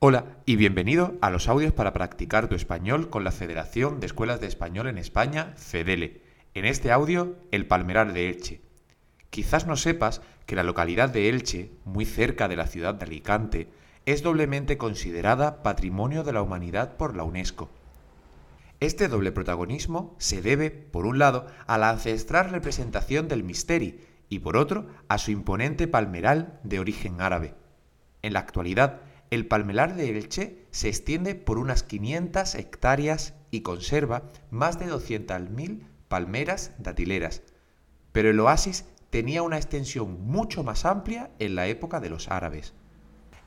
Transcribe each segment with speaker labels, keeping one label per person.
Speaker 1: Hola y bienvenido a los audios para practicar tu español con la Federación de Escuelas de Español en España, FEDELE. En este audio, el Palmeral de Elche. Quizás no sepas que la localidad de Elche, muy cerca de la ciudad de Alicante, es doblemente considerada Patrimonio de la Humanidad por la UNESCO. Este doble protagonismo se debe, por un lado, a la ancestral representación del misteri y por otro, a su imponente palmeral de origen árabe. En la actualidad, el palmelar de Elche se extiende por unas 500 hectáreas y conserva más de 200.000 palmeras datileras. Pero el oasis tenía una extensión mucho más amplia en la época de los árabes.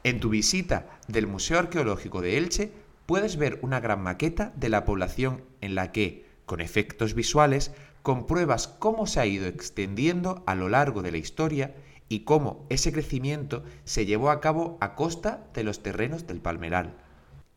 Speaker 1: En tu visita del Museo Arqueológico de Elche puedes ver una gran maqueta de la población en la que, con efectos visuales, compruebas cómo se ha ido extendiendo a lo largo de la historia y cómo ese crecimiento se llevó a cabo a costa de los terrenos del Palmeral.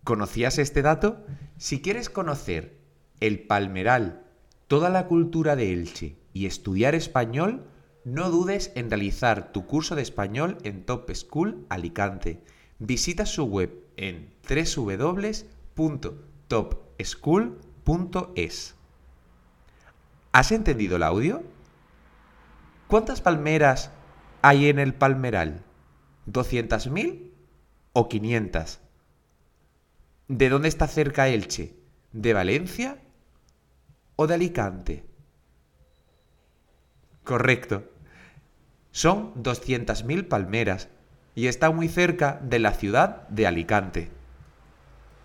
Speaker 1: ¿Conocías este dato? Si quieres conocer el Palmeral, toda la cultura de Elche y estudiar español, no dudes en realizar tu curso de español en Top School Alicante. Visita su web en www.topschool.es. ¿Has entendido el audio? ¿Cuántas palmeras hay en el Palmeral? ¿200.000 o 500? ¿De dónde está cerca Elche? ¿De Valencia o de Alicante? Correcto. Son 200.000 palmeras y está muy cerca de la ciudad de Alicante.